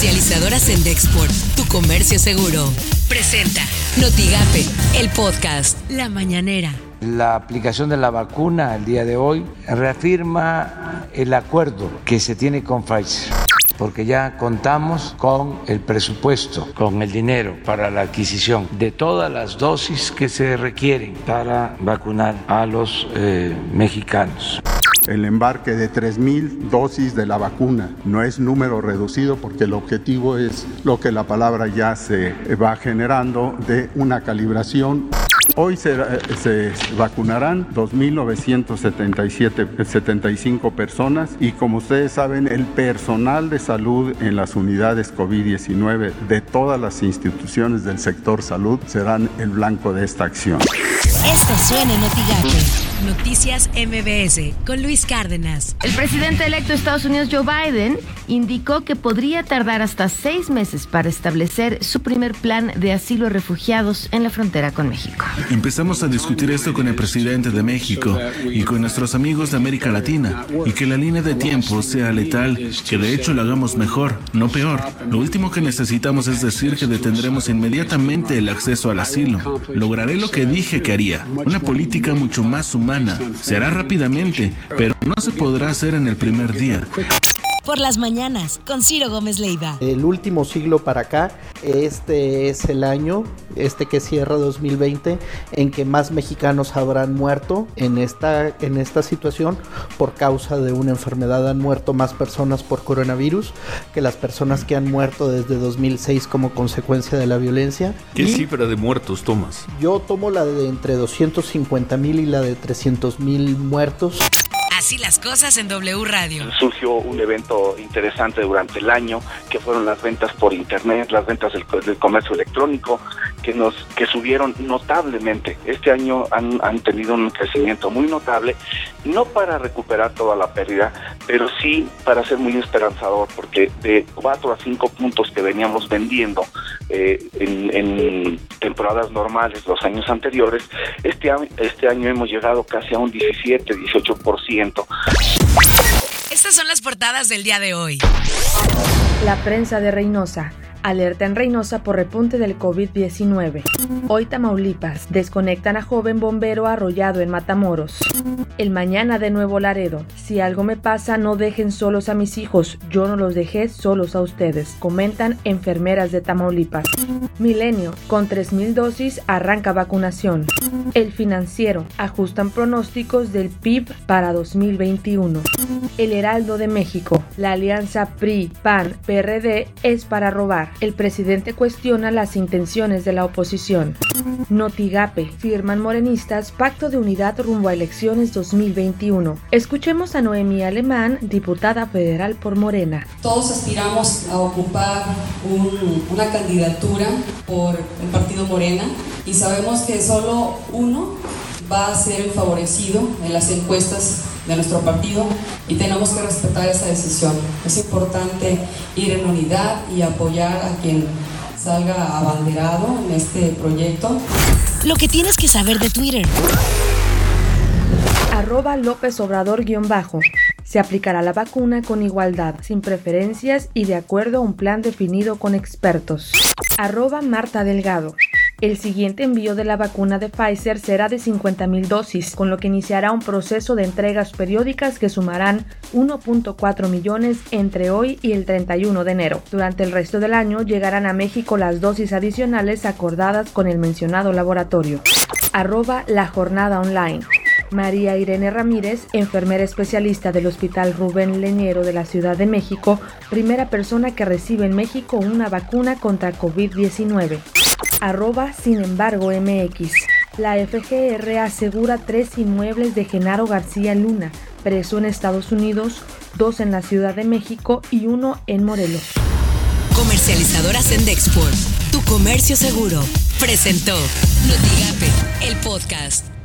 Comercializadoras en Dexport, tu comercio seguro. Presenta Notigape, el podcast La Mañanera. La aplicación de la vacuna el día de hoy reafirma el acuerdo que se tiene con Pfizer porque ya contamos con el presupuesto, con el dinero para la adquisición de todas las dosis que se requieren para vacunar a los eh, mexicanos el embarque de 3.000 dosis de la vacuna. No es número reducido porque el objetivo es lo que la palabra ya se va generando de una calibración. Hoy se, se vacunarán 2.975 personas y como ustedes saben, el personal de salud en las unidades COVID-19 de todas las instituciones del sector salud serán el blanco de esta acción. Esto suena en Noticias MBS con Luis Cárdenas. El presidente electo de Estados Unidos, Joe Biden, indicó que podría tardar hasta seis meses para establecer su primer plan de asilo a refugiados en la frontera con México. Empezamos a discutir esto con el presidente de México y con nuestros amigos de América Latina y que la línea de tiempo sea letal, que de hecho lo hagamos mejor, no peor. Lo último que necesitamos es decir que detendremos inmediatamente el acceso al asilo. Lograré lo que dije que haría, una política mucho más humana se hará rápidamente, pero no se podrá hacer en el primer día por las mañanas con Ciro Gómez Leiva. El último siglo para acá, este es el año, este que cierra 2020, en que más mexicanos habrán muerto en esta, en esta situación por causa de una enfermedad. Han muerto más personas por coronavirus que las personas que han muerto desde 2006 como consecuencia de la violencia. ¿Qué cifra de muertos tomas? Yo tomo la de entre 250 mil y la de 300 mil muertos. Así las cosas en W Radio. Surgió un evento interesante durante el año, que fueron las ventas por internet, las ventas del, comercio electrónico, que nos que subieron notablemente. Este año han, han tenido un crecimiento muy notable, no para recuperar toda la pérdida, pero sí para ser muy esperanzador, porque de 4 a 5 puntos que veníamos vendiendo eh, en, en, temporadas normales los años anteriores, este, este año hemos llegado casi a un 17, 18%. Estas son las portadas del día de hoy. La prensa de Reynosa. Alerta en Reynosa por repunte del COVID-19. Hoy Tamaulipas. Desconectan a joven bombero arrollado en Matamoros. El mañana de Nuevo Laredo. Si algo me pasa, no dejen solos a mis hijos. Yo no los dejé solos a ustedes. Comentan enfermeras de Tamaulipas. Milenio. Con 3.000 dosis arranca vacunación. El financiero. Ajustan pronósticos del PIB para 2021. El Heraldo de México. La alianza PRI, PAN, PRD es para robar. El presidente cuestiona las intenciones de la oposición. Notigape. Firman morenistas pacto de unidad rumbo a elecciones 2021. Escuchemos a Noemí Alemán, diputada federal por Morena. Todos aspiramos a ocupar una candidatura por el partido Morena y sabemos que solo uno va a ser el favorecido en las encuestas de nuestro partido y tenemos que respetar esa decisión. Es importante ir en unidad y apoyar a quien salga abanderado en este proyecto. Lo que tienes que saber de Twitter. Arroba López Obrador guion bajo. Se aplicará la vacuna con igualdad, sin preferencias y de acuerdo a un plan definido con expertos. Arroba Marta Delgado. El siguiente envío de la vacuna de Pfizer será de 50.000 dosis, con lo que iniciará un proceso de entregas periódicas que sumarán 1.4 millones entre hoy y el 31 de enero. Durante el resto del año llegarán a México las dosis adicionales acordadas con el mencionado laboratorio. Arroba la jornada online. María Irene Ramírez, enfermera especialista del Hospital Rubén Leñero de la Ciudad de México, primera persona que recibe en México una vacuna contra COVID-19 arroba sin embargo MX. La FGR asegura tres inmuebles de Genaro García Luna, preso en Estados Unidos, dos en la Ciudad de México y uno en Morelos. Comercializadoras en Dexport, tu comercio seguro, presentó Notigape, el podcast.